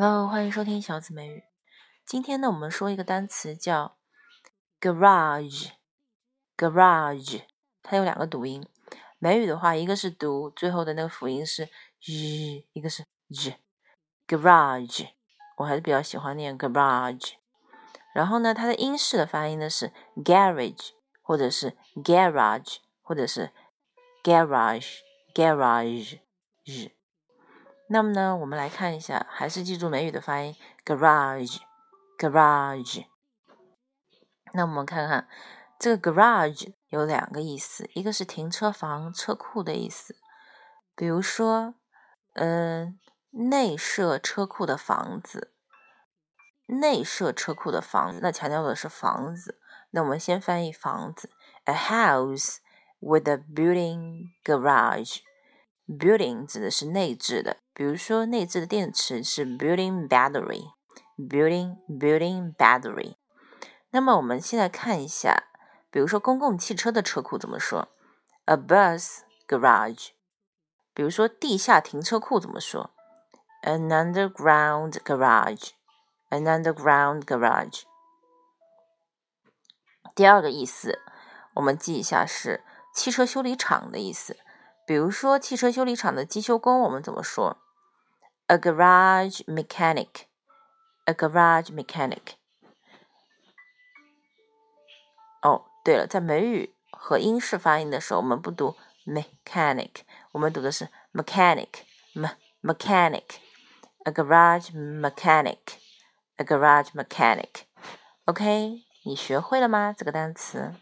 Hello，欢迎收听小紫美语。今天呢，我们说一个单词叫 garage，garage，它有两个读音。美语的话，一个是读最后的那个辅音是 z，一个是 z，garage。我还是比较喜欢念 garage。然后呢，它的英式的发音呢是 garage，或者是 garage，或者是 garage，garage。那么呢，我们来看一下，还是记住美语的发音，garage，garage。那我们看看这个 garage 有两个意思，一个是停车房、车库的意思，比如说，嗯，内设车库的房子，内设车库的房子，那强调的是房子。那我们先翻译房子，a house with a building garage。Building 指的是内置的，比如说内置的电池是 building battery，building building battery。那么我们现在看一下，比如说公共汽车的车库怎么说？a bus garage。比如说地下停车库怎么说？an underground garage，an underground garage。第二个意思，我们记一下是汽车修理厂的意思。比如说汽车修理厂的机修工，我们怎么说？A garage mechanic. A garage mechanic. 哦，对了，在美语和英式发音的时候，我们不读 mechanic，我们读的是 mechanic，m mechanic。A garage mechanic. A garage mechanic. OK，你学会了吗？这个单词。